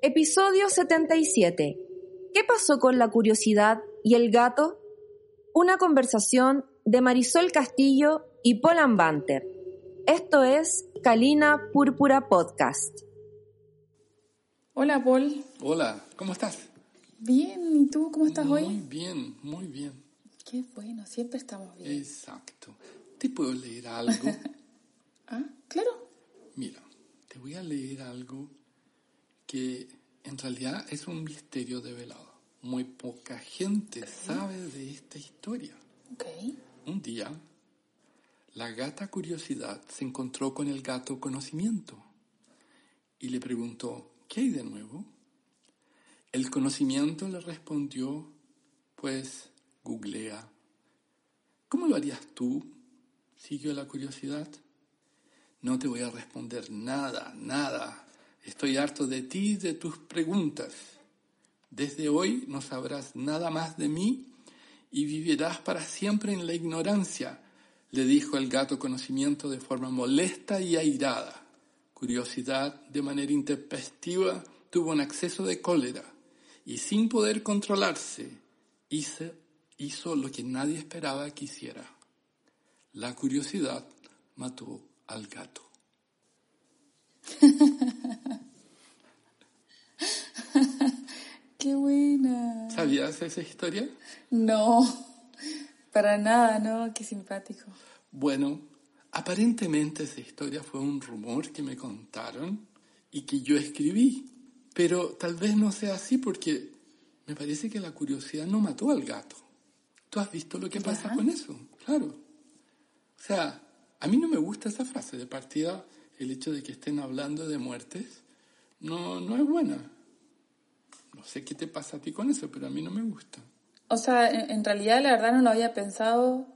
Episodio 77. ¿Qué pasó con la curiosidad y el gato? Una conversación de Marisol Castillo y Paul Banter. Esto es Calina Púrpura Podcast. Hola, Paul. Hola, ¿cómo estás? Bien, ¿y tú cómo estás muy hoy? Muy bien, muy bien. Qué bueno, siempre estamos bien. Exacto. ¿Te puedo leer algo? ah, claro. Mira, te voy a leer algo que en realidad es un misterio develado. Muy poca gente sabe de esta historia. Un día, la gata curiosidad se encontró con el gato conocimiento y le preguntó, ¿qué hay de nuevo? El conocimiento le respondió, pues, googlea. ¿Cómo lo harías tú? Siguió la curiosidad. No te voy a responder nada, nada. Estoy harto de ti y de tus preguntas. Desde hoy no sabrás nada más de mí y vivirás para siempre en la ignorancia, le dijo el gato conocimiento de forma molesta y airada. Curiosidad, de manera intempestiva, tuvo un acceso de cólera y sin poder controlarse, hizo, hizo lo que nadie esperaba que hiciera. La curiosidad mató al gato. Qué buena. ¿Sabías esa historia? No, para nada, ¿no? Qué simpático. Bueno, aparentemente esa historia fue un rumor que me contaron y que yo escribí. Pero tal vez no sea así porque me parece que la curiosidad no mató al gato. ¿Tú has visto lo que pasa con eso? Claro. O sea, a mí no me gusta esa frase de partida, el hecho de que estén hablando de muertes, no, no es buena. No sé qué te pasa a ti con eso, pero a mí no me gusta. O sea, en, en realidad la verdad no lo había pensado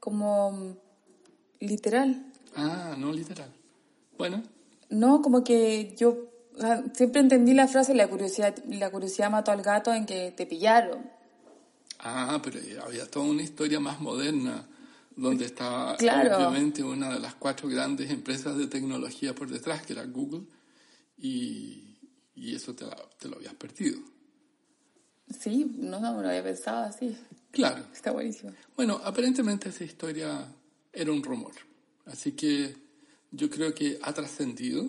como literal. Ah, no literal. Bueno. No, como que yo o sea, siempre entendí la frase la curiosidad, la curiosidad mató al gato en que te pillaron. Ah, pero había toda una historia más moderna donde estaba Claro. obviamente una de las cuatro grandes empresas de tecnología por detrás, que era Google, y, y eso te, te lo habías perdido. Sí, no, no lo había pensado así. Claro. Está buenísimo. Bueno, aparentemente esa historia era un rumor, así que yo creo que ha trascendido.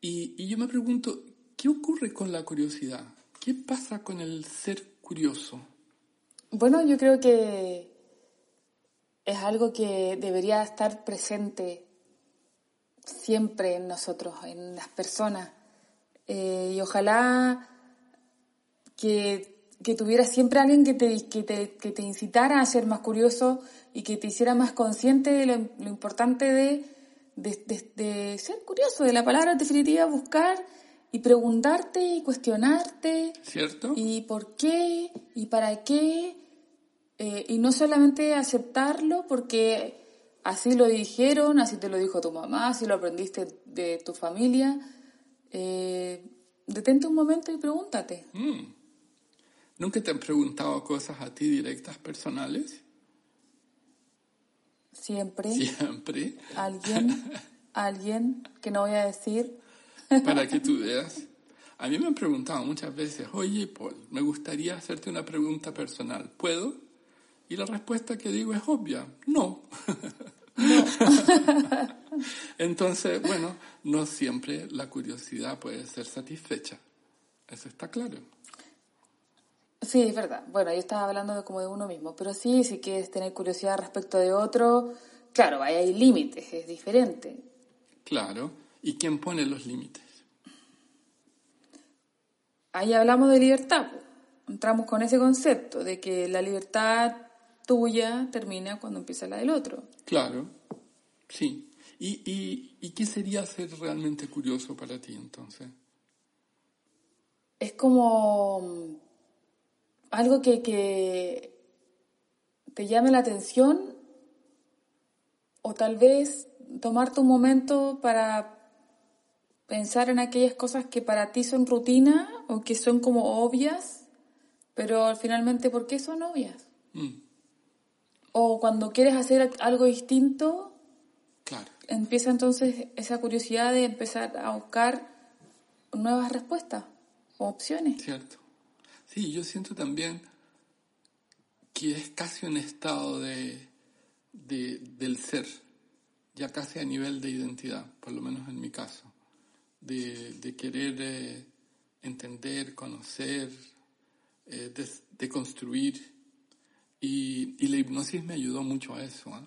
Y, y yo me pregunto, ¿qué ocurre con la curiosidad? ¿Qué pasa con el ser curioso? Bueno, yo creo que es algo que debería estar presente siempre en nosotros, en las personas. Eh, y ojalá que, que tuvieras siempre alguien que te, que, te, que te incitara a ser más curioso y que te hiciera más consciente de lo, lo importante de, de, de- de ser curioso, de la palabra en definitiva, buscar y preguntarte y cuestionarte. ¿Cierto? ¿Y por qué? ¿Y para qué? Eh, y no solamente aceptarlo porque así lo dijeron, así te lo dijo tu mamá, así lo aprendiste de tu familia. Eh, detente un momento y pregúntate. Mm. ¿Nunca te han preguntado cosas a ti directas, personales? Siempre Siempre. alguien, alguien que no voy a decir, Para que tú veas. A mí me han preguntado muchas veces, oye Paul, me gustaría hacerte una pregunta personal. ¿Puedo? Y la respuesta que digo es obvia, no. Entonces, bueno, no siempre la curiosidad puede ser satisfecha. Eso está claro. Sí, es verdad. Bueno, yo estaba hablando de como de uno mismo, pero sí, si quieres tener curiosidad respecto de otro, claro, ahí hay límites, es diferente. Claro. ¿Y quién pone los límites? Ahí hablamos de libertad. Entramos con ese concepto de que la libertad tuya termina cuando empieza la del otro. Claro, sí. ¿Y, y, y qué sería ser realmente curioso para ti entonces? Es como mm, algo que, que te llame la atención o tal vez tomarte un momento para pensar en aquellas cosas que para ti son rutina o que son como obvias, pero finalmente, ¿por qué son obvias? Mm, O cuando quieres hacer algo distinto, claro. empieza entonces esa curiosidad de empezar a buscar nuevas respuestas o opciones. Cierto. Sí, yo siento también que es casi un estado de, de, del ser, ya casi a nivel de identidad, por lo menos en mi caso, de, de querer eh, entender, conocer, eh, de, de, construir. Y, y, la hipnosis me ayudó mucho a eso, ¿eh?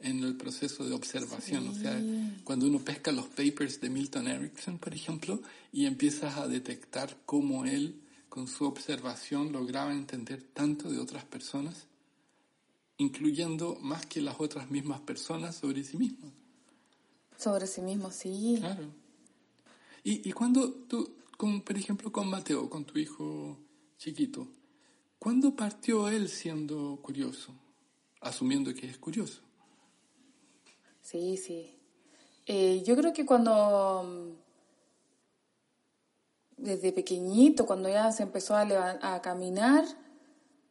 en el proceso de observación. Sí. O sea, cuando uno pesca los papers de Milton Erickson, por ejemplo, y empiezas a detectar cómo él, con su observación, lograba entender tanto de otras personas, incluyendo más que las otras mismas personas sobre sí mismo. Sobre sí mismo, sí. Claro. Y, y cuando tú, con, por ejemplo, con Mateo, con tu hijo chiquito, ¿cuándo partió él siendo curioso? Asumiendo que es curioso. Sí, sí. Eh, yo creo que cuando, desde pequeñito, cuando ya se empezó a, a caminar,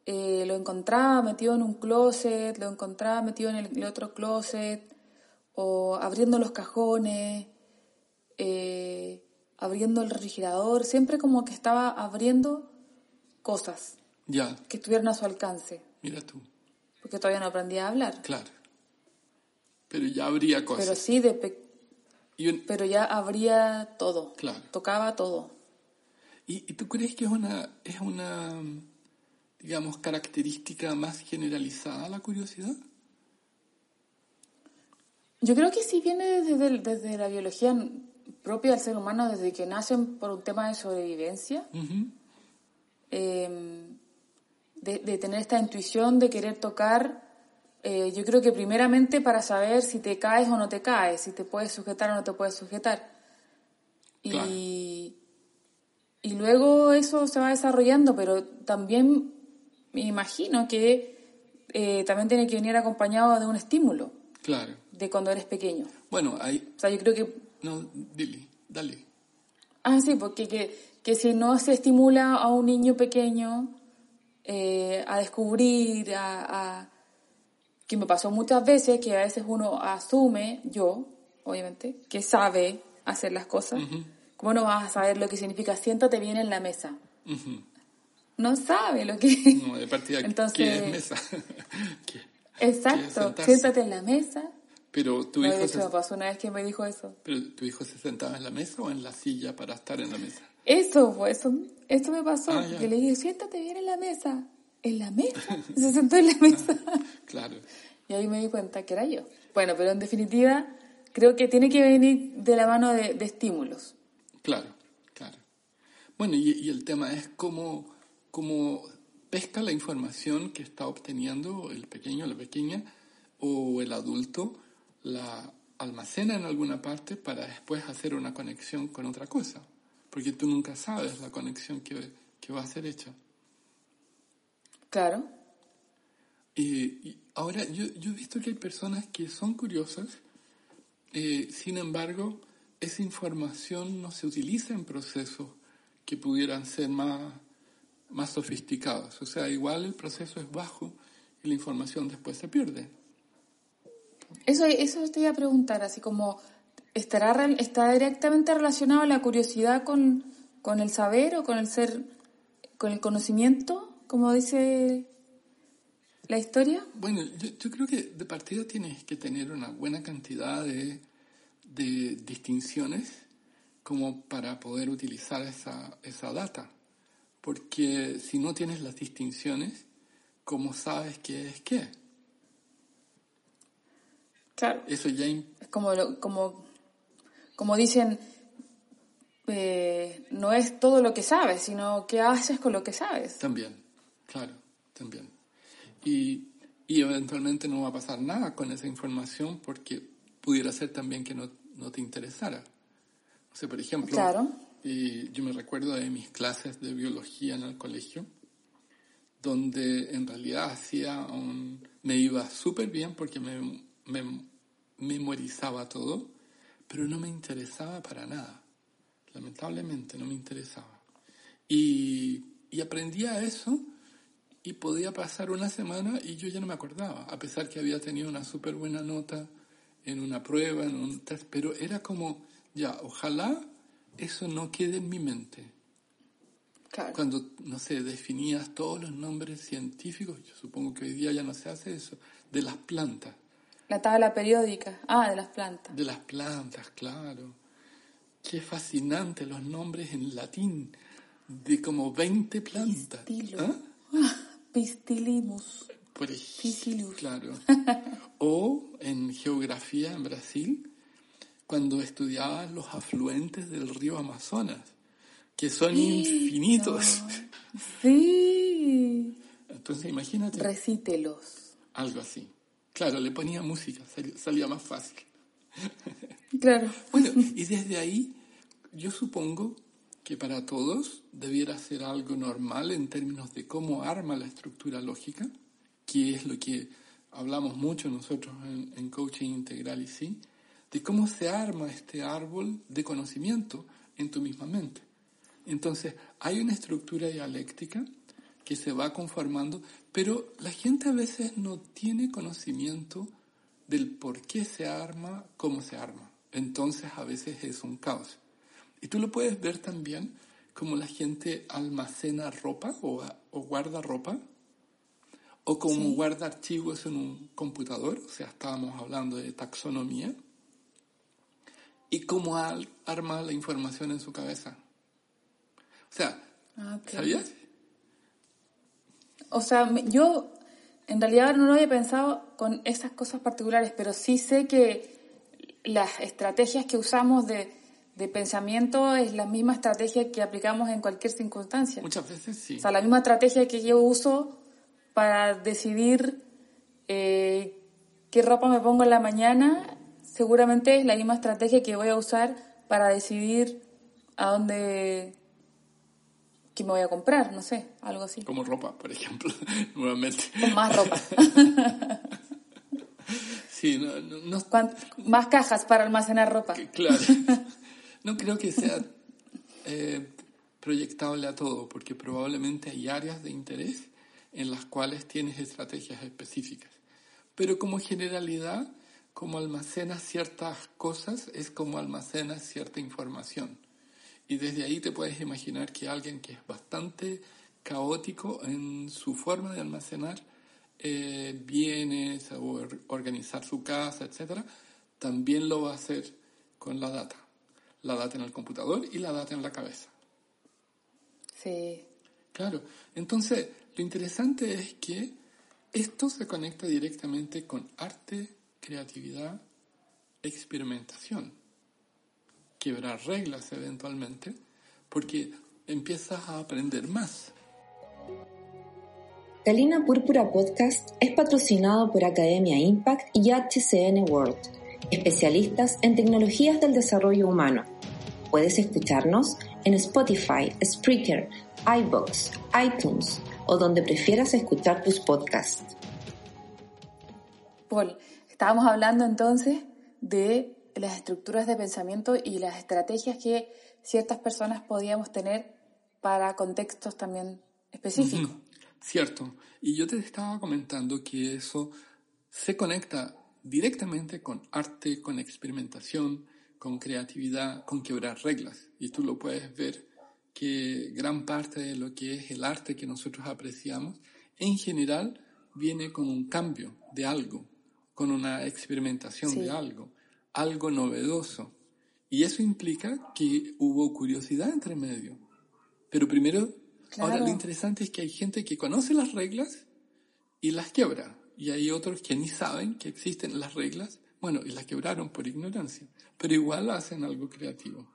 eh, lo encontraba metido en un closet, lo encontraba metido en el, el otro closet, o abriendo los cajones, eh, abriendo el refrigerador, siempre como que estaba abriendo cosas ya. que estuvieran a su alcance. Mira tú. Porque todavía no aprendía a hablar. Claro. Pero ya habría cosas. Pero sí, de pe un... pero ya habría todo. Claro. Tocaba todo. ¿Y, ¿Y, tú crees que es una, es una, digamos, característica más generalizada la curiosidad? Yo creo que sí viene desde, desde la biología propia del ser humano, desde que nacen por un tema de sobrevivencia. Uh -huh. eh, de, de, tener esta intuición de querer tocar eh, yo creo que primeramente para saber si te caes o no te caes, si te puedes sujetar o no te puedes sujetar. Claro. Y, y luego eso se va desarrollando, pero también me imagino que eh, también tiene que venir acompañado de un estímulo. Claro. De cuando eres pequeño. Bueno, hay... O sea, yo creo que... No, dile, dale. Ah, sí, porque que, que si no se estimula a un niño pequeño eh, a descubrir, a, a que me pasó muchas veces, que a veces uno asume, yo, obviamente, que sabe hacer las cosas. Uh -huh. ¿Cómo no vas a saber lo que significa siéntate bien en la mesa? Uh -huh. No sabe lo que... No, de partida, Entonces, ¿qué es mesa? ¿Qué? Exacto, ¿Qué siéntate en la mesa. Pero tu no, hijo de hecho, se... pasó una vez que me dijo eso. ¿Pero tu hijo se sentaba en la mesa o en la silla para estar en la mesa? Eso, pues, eso, eso me pasó. Ah, que le dije, siéntate bien en la mesa. ¿En la mesa? se sentó en la mesa. claro. Y ahí me di cuenta que era yo. Bueno, pero en definitiva, creo que tiene que venir de la mano de, de estímulos. Claro, claro. Bueno, y, y, el tema es cómo, cómo pesca la información que está obteniendo el pequeño, la pequeña o el adulto, la almacena en alguna parte para después hacer una conexión con otra cosa. Porque tú nunca sabes la conexión que, que va a ser hecha. Claro. Y, y ahora, yo, yo, he visto que hay personas que son curiosas, eh, sin embargo, esa información no se utiliza en procesos que pudieran ser más, más sofisticados. O sea, igual el proceso es bajo y la información después se pierde. Eso, eso te iba a preguntar, así como, ¿estará, ¿está directamente relacionado la curiosidad con, con el saber o con el ser, con el conocimiento, como dice la historia? Bueno, yo, yo, creo que de partida tienes que tener una buena cantidad de, de distinciones como para poder utilizar esa, esa data. Porque si no tienes las distinciones, ¿cómo sabes qué es qué? Claro. Eso ya... Es como, como, como dicen, eh, no es todo lo que sabes, sino qué haces con lo que sabes. También, claro, también. Y, y eventualmente no va a pasar nada con esa información porque pudiera ser también que no, no te interesara. O sea, por ejemplo, claro. eh, yo me recuerdo de mis clases de biología en el colegio, donde en realidad hacía un, me iba súper bien porque me, me memorizaba todo, pero no me interesaba para nada. Lamentablemente no me interesaba. Y, y aprendía eso y podía pasar una semana y yo ya no me acordaba, a pesar que había tenido una súper buena nota en una prueba, en un test, pero era como, ya, ojalá eso no quede en mi mente. Claro. Cuando, no sé, definías todos los nombres científicos, yo supongo que hoy día ya no se hace eso, de las plantas. La tabla periódica. Ah, de las plantas. De las plantas, claro. Qué fascinante los nombres en latín de como 20 plantas. ¿Ah? Pistilimus. Por ejemplo, claro. O en geografía en Brasil, cuando estudiabas los afluentes del río Amazonas, que son infinitos. Sí. Entonces imagínate Recítelos. algo así. Claro, le ponía música, sal- salía más fácil. Claro. Bueno, y desde ahí yo supongo que para todos debiera ser algo normal en términos de cómo arma la estructura lógica, que es lo que hablamos mucho nosotros en, en coaching integral y sí, de cómo se arma este árbol de conocimiento en tu misma mente. Entonces, hay una estructura dialéctica que se va conformando, pero la gente a veces no tiene conocimiento del por qué se arma, cómo se arma. Entonces, a veces es un caos. Y tú lo puedes ver también como la gente almacena ropa o, o guarda ropa, o como guarda archivos en un computador, o sea, estábamos hablando de taxonomía, y cómo al- arma la información en su cabeza. O sea, Ah. ¿sabías? O sea, yo en realidad no lo había pensado con esas cosas particulares, pero sí sé que las estrategias que usamos de, de pensamiento es la misma estrategia que aplicamos en cualquier circunstancia. Muchas veces sí. O sea, la misma estrategia que yo uso para decidir eh, qué ropa me pongo en la mañana, seguramente es la misma estrategia que voy a usar para decidir a dónde que me voy a comprar, no sé, algo así. Como ropa, por ejemplo, nuevamente. Con más ropa. Sí, no, no, no- más cajas para almacenar ropa. claro. No creo que sea eh, proyectable a todo, porque probablemente hay áreas de interés en las cuales tienes estrategias específicas. Pero como generalidad, como almacenas ciertas cosas, es como almacenas cierta información. Y desde ahí te puedes imaginar que alguien que es bastante caótico en su forma de almacenar eh, bienes o or- organizar su casa, etcétera, también lo va a hacer con la data. La data en el computador y la data en la cabeza. Sí. Claro. Entonces, lo interesante es que esto se conecta directamente con arte, creatividad, experimentación. Quebrar reglas eventualmente, porque empiezas a aprender más. Galina Púrpura Podcast es patrocinado por Academia Impact y HCN World, especialistas en tecnologías del desarrollo humano. Puedes escucharnos en Spotify, Spreaker, iBox, iTunes o donde prefieras escuchar tus podcasts. Paul, estábamos hablando entonces de las estructuras de pensamiento y las estrategias que ciertas personas podíamos tener para contextos también específicos. Cierto. Y yo te estaba comentando que eso se conecta directamente con arte, con experimentación, con creatividad, con quebrar reglas. Y tú lo puedes ver que gran parte de lo que es el arte que nosotros apreciamos, en general, viene con un cambio de algo, con una experimentación Sí. de algo, algo novedoso. Y eso implica que hubo curiosidad entre medio. Pero primero, ahora lo interesante es que hay gente que conoce las reglas y las quiebra. Y hay otros que ni saben que existen las reglas, bueno, y las quebraron por ignorancia, pero igual hacen algo creativo.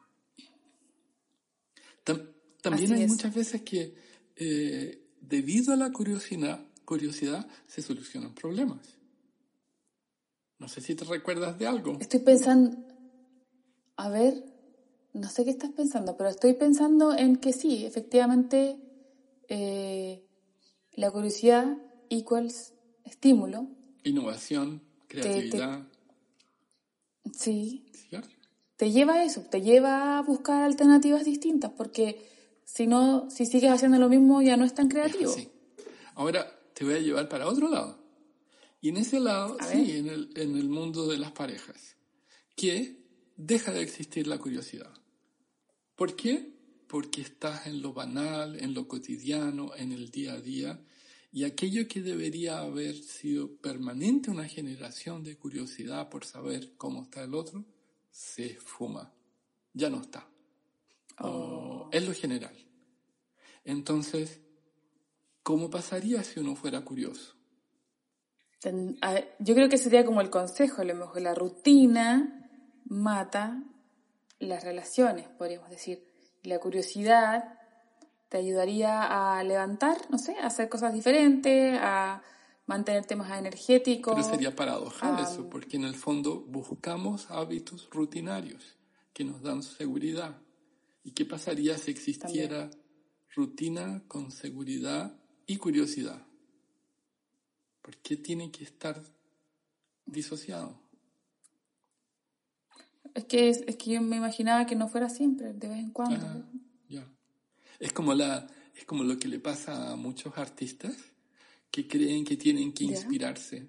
Tam- también Así hay es. muchas veces que eh, debido a la curiosidad, curiosidad se solucionan problemas. No sé si te recuerdas de algo. Estoy pensando, a ver, no sé qué estás pensando, pero estoy pensando en que sí, efectivamente, eh, la curiosidad equals estímulo. Innovación, creatividad, Sí, ¿cierto? te lleva a eso, te lleva a buscar alternativas distintas, porque si no, si sigues haciendo lo mismo ya no es tan creativo. Sí. Ahora te voy a llevar para otro lado. Y en ese lado, A sí, en el, en el mundo de las parejas, que deja de existir la curiosidad. ¿Por qué? Porque estás en lo banal, en lo cotidiano, en el día a día, y aquello que debería haber sido permanente una generación de curiosidad por saber cómo está el otro, se fuma. Ya no está. Oh. Es lo general. Entonces, ¿cómo pasaría si uno fuera curioso? Ten- a- Yo creo que sería como el consejo, a lo mejor la rutina mata las relaciones, podríamos decir. La curiosidad te ayudaría a levantar, no sé, a hacer cosas diferentes, a mantenerte más energético. Pero sería paradojal Ah. eso, porque en el fondo buscamos hábitos rutinarios que nos dan seguridad. ¿Y qué pasaría si existiera rutina con seguridad y curiosidad? ¿Por qué tiene que estar disociado? Es que, es, es que yo me imaginaba que no fuera siempre, de vez en cuando. Ah, ya. Es como la, es como lo que le pasa a muchos artistas que creen que tienen que Ya. inspirarse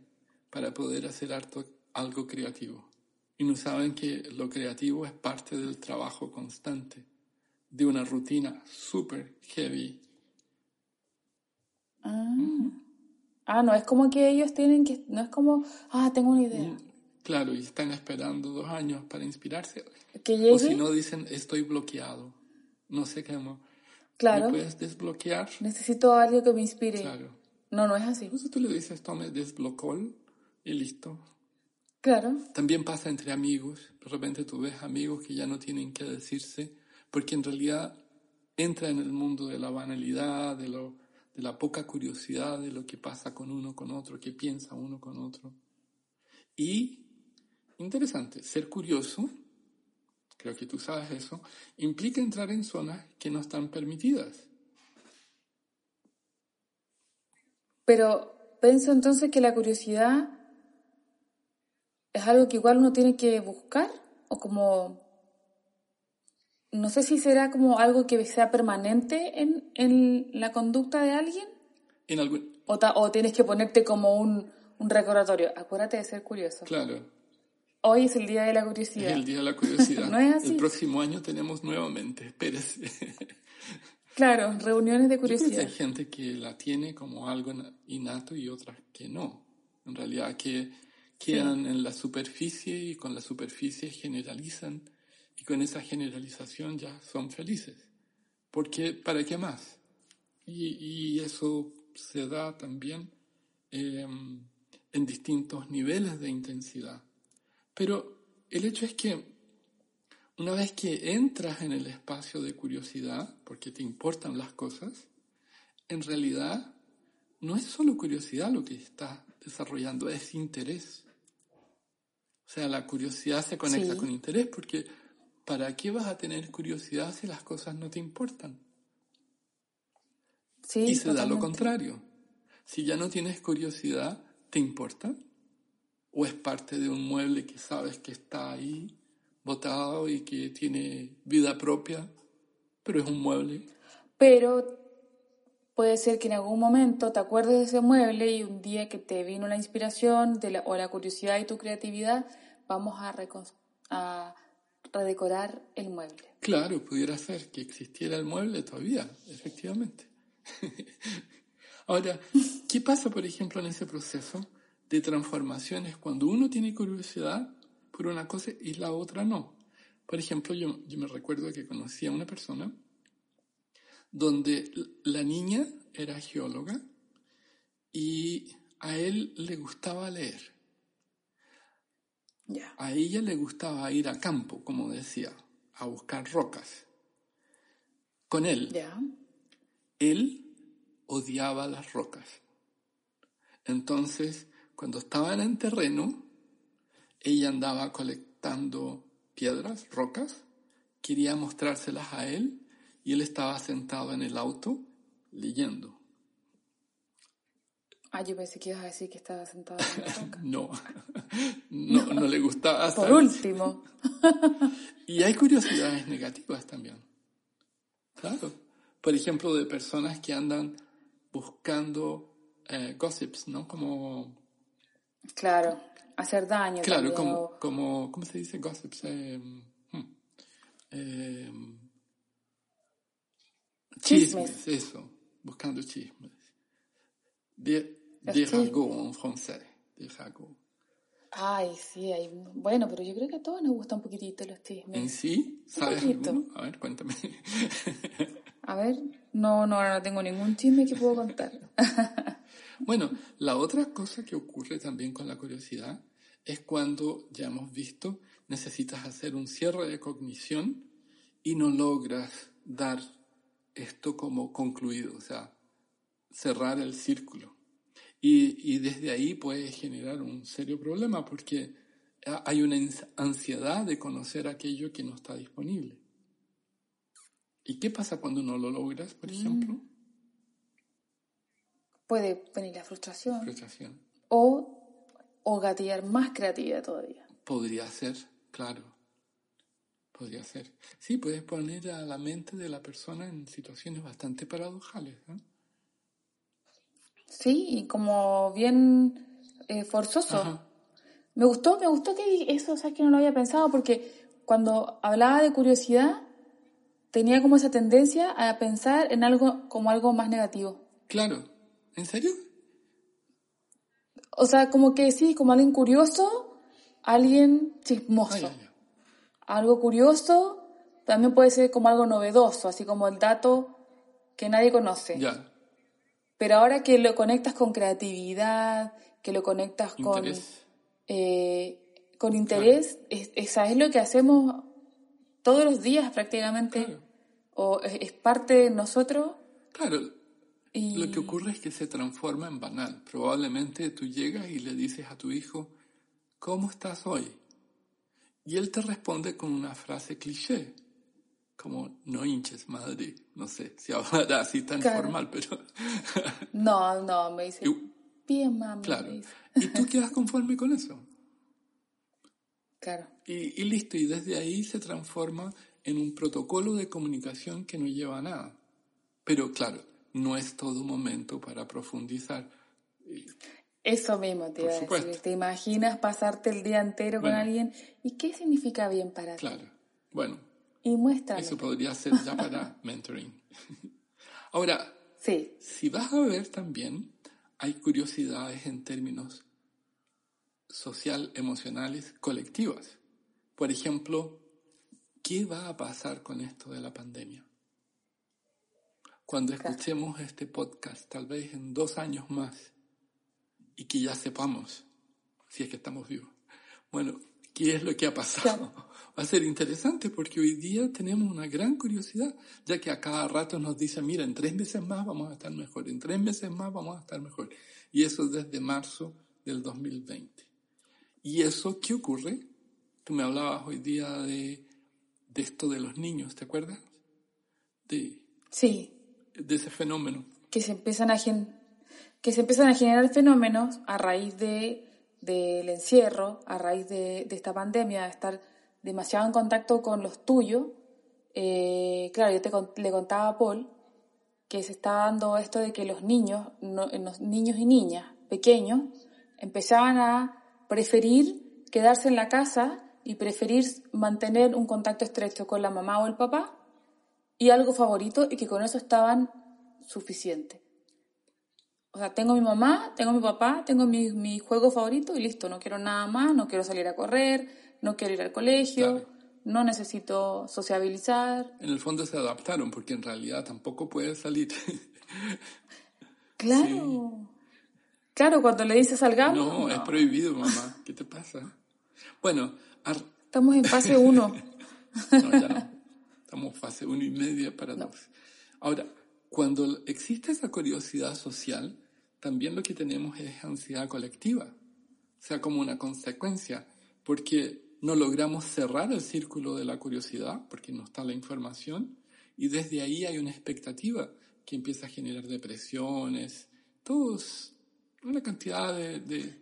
para poder hacer harto- algo creativo. Y no saben que lo creativo es parte del trabajo constante, de una rutina súper heavy. Ah. Ah, no es como que ellos tienen que, no es como, ah, tengo una idea. Claro, y están esperando dos años para inspirarse. Que llegue, O si no, dicen, estoy bloqueado. No sé cómo. claro, ¿Me puedes desbloquear? necesito algo que me inspire. Claro. No, no es así. Entonces tú le dices, tome desblocó y listo. Claro, También pasa entre amigos. De repente tú ves amigos que ya no tienen que decirse, porque en realidad entra en el mundo de la banalidad, de, lo, la poca curiosidad de lo que pasa con uno, con otro, qué piensa uno con otro. Y, interesante, ser curioso, creo que tú sabes eso, implica entrar en zonas que no están permitidas. pero pienso entonces que la curiosidad es algo que igual uno tiene que buscar o como, no sé si será como algo que sea permanente en, en la conducta de alguien En algún, o, ta- o tienes que ponerte como un, un recordatorio. Acuérdate de ser curioso. claro, Hoy es el día de la Es curiosidad. el día de la curiosidad. No es así. El próximo año tenemos nuevamente, espérese. Claro, reuniones de Yo creo que curiosidad. hay gente que la tiene como algo na- innato y otras que no. En realidad que quedan en la superficie y con la superficie generalizan y con esa generalización ya son felices. Porque, ¿para qué más? Y, y eso se da también eh, en distintos niveles de intensidad. Pero el hecho es que una vez que entras en el espacio de curiosidad, porque te importan las cosas, en realidad no es solo curiosidad lo que estás desarrollando, es interés. O sea, la curiosidad se conecta Sí. con interés porque ¿para qué vas a tener curiosidad si las cosas no te importan? Sí, y se da lo contrario. Si ya no tienes curiosidad, ¿te importa? ¿O es parte de un mueble que sabes que está ahí, botado y que tiene vida propia, pero es un mueble? Pero puede ser que en algún momento te acuerdes de ese mueble y un día que te vino la inspiración de la- o la curiosidad y tu creatividad, vamos a, a redecorar el mueble. Claro, pudiera ser que existiera el mueble todavía, efectivamente. Ahora, ¿qué pasa, por ejemplo, en ese proceso de transformaciones cuando uno tiene curiosidad por una cosa y la otra no? Por ejemplo, yo, yo me recuerdo que conocí a una persona donde la niña era geóloga y a él le gustaba leer. A ella le gustaba ir a campo, como decía, a buscar rocas. Con él, él odiaba las rocas. Entonces, cuando estaban en terreno, ella andaba colectando piedras, rocas, quería mostrárselas a él y él estaba sentado en el auto leyendo. Ah, yo pensé que ibas a decir que estaba sentado en la roca. No, no, no le gustaba. Por último. Y hay curiosidades negativas también. Claro. Por ejemplo, de personas que andan buscando eh, gossips, ¿no? Como, Claro, hacer daño. claro, como, o- como, ¿cómo se dice gossips? Eh, hmm, eh, Chismes. eso, buscando chismes. De, Ragots en francés, de ragots. Ay, sí, hay... bueno, pero yo creo que a todos nos gusta un poquitito los ¿En chismes. sí? ¿Sabes alguno? A ver, cuéntame. A ver, no, no, no tengo ningún chisme que puedo contar. Bueno, la otra cosa que ocurre también con la curiosidad es cuando, ya hemos visto, necesitas hacer un cierre de cognición y no logras dar esto como concluido, o sea, cerrar el círculo. Y, y desde ahí puede generar un serio problema porque ha- hay una ans- ansiedad de conocer aquello que no está disponible. ¿Y qué pasa cuando no lo logras, por ejemplo? Puede venir la frustración Frustración. o, o gatillar más creatividad todavía. Podría ser, claro. Podría ser. Sí, puedes poner a la mente de la persona en situaciones bastante paradojales. ¿no? Sí, y como bien eh, forzoso. Ajá. Me gustó, me gustó que eso, sabes que no lo había pensado, porque cuando hablaba de curiosidad, tenía como esa tendencia a pensar en algo como algo más negativo. Claro. ¿En serio? O sea, como que sí, como alguien curioso, alguien chismoso. Algo curioso también puede ser como algo novedoso, así como el dato que nadie conoce. Ya. Pero ahora que lo conectas con creatividad, que lo conectas con, Interés. eh, con interés, es, esa es lo que hacemos todos los días prácticamente, Claro. o es, es parte de nosotros. Claro. Y Lo que ocurre es que se transforma en banal. Probablemente tú llegas y le dices a tu hijo, ¿cómo estás hoy? Y él te responde con una frase cliché, como no hinches madre. No sé si hablará así tan Claro. formal, pero no, no, me dice, Y- bien mami, claro. dice. Y tú quedas conforme con eso. Claro, Y, y listo, y desde ahí se transforma en un protocolo de comunicación que no lleva a nada. Pero claro, no es todo momento para profundizar. eso mismo te iba a decir. ¿Te imaginas pasarte el día entero con Bueno. alguien? ¿Y qué significa bien para ti? Claro, bueno, Y muéstrame. eso podría ser ya para mentoring. Ahora, Sí, si vas a ver también, hay curiosidades en términos social, emocionales, colectivas. Por ejemplo, ¿qué va a pasar con esto de la pandemia? Cuando Claro. escuchemos este podcast, tal vez en dos años más, y que ya sepamos, si es que estamos vivos, bueno, ¿qué es lo que ha pasado? Va a ser interesante porque hoy día tenemos una gran curiosidad, ya que a cada rato nos dicen, mira, en tres meses más vamos a estar mejor, en tres meses más vamos a estar mejor. Y eso desde marzo del 2020. ¿Y eso qué ocurre? Tú me hablabas hoy día de, de esto de los niños, ¿te acuerdas? De, sí, de ese fenómeno. que se empiezan a gen- que se empiezan a generar fenómenos a raíz de del encierro, a raíz de, esta pandemia, de estar demasiado en contacto con los tuyos. Eh, claro, yo te le contaba a Paul que se está dando esto de que los niños, no- los niños y niñas pequeños, empezaban a preferir quedarse en la casa y preferir mantener un contacto estrecho con la mamá o el papá y algo favorito y que con eso estaban suficientes. O sea, tengo mi mamá, tengo mi papá, tengo mi, mi juego favorito y listo, no quiero nada más, no quiero salir a correr, no quiero ir al colegio, no necesito sociabilizar. En el fondo se adaptaron porque en realidad tampoco puedes salir. Claro. Claro, cuando le dices salgamos, no, es prohibido, mamá. ¿Qué te pasa? Bueno, ar- estamos en fase 1. no, ya no. Estamos fase uno y media para dos. Ahora, cuando existe esa curiosidad social, también lo que tenemos es ansiedad colectiva. O sea, como una consecuencia, porque no logramos cerrar el círculo de la curiosidad, porque no está la información, y desde ahí hay una expectativa que empieza a generar depresiones, todos, una cantidad de... de-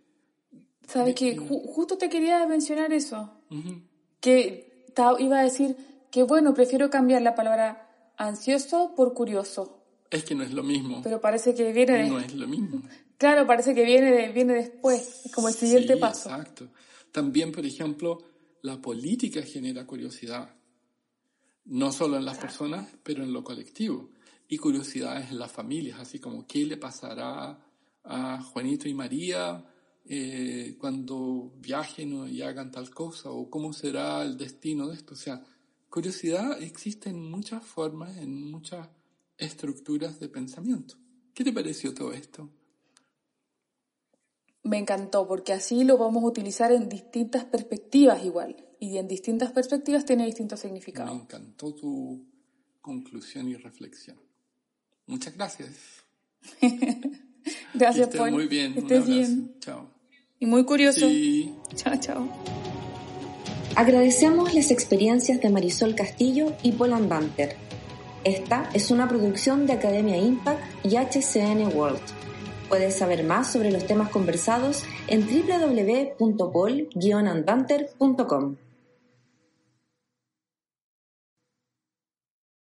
¿Sabes qué? Ju- justo te quería mencionar eso. Ujú. Que ta- iba a decir que, bueno, prefiero cambiar la palabra ansioso por curioso. Es que no es lo mismo. Pero parece que viene. No es lo mismo. Claro, parece que viene, de- viene después. Es como el siguiente Sí, paso. Exacto. También, por ejemplo, la política genera curiosidad. No solo en las personas, pero en lo colectivo. y curiosidades en las familias, así como qué le pasará a Juanito y María eh, cuando viajen y hagan tal cosa, o cómo será el destino de esto. O sea, curiosidad existe en muchas formas, en muchas estructuras de pensamiento. ¿Qué te pareció todo esto? Me encantó porque así lo vamos a utilizar en distintas perspectivas igual y en distintas perspectivas tiene distintos significados. Me encantó tu conclusión y reflexión. Muchas gracias. gracias, que Paul. muy bien. Estés bien. Chao. Y muy curioso. Sí. Chao, chao. Agradecemos las experiencias de Marisol Castillo y Polan Banter. Esta es una producción de Academia Impact y HCN World. Puedes saber más sobre los temas conversados en www.pol-andbanter.com.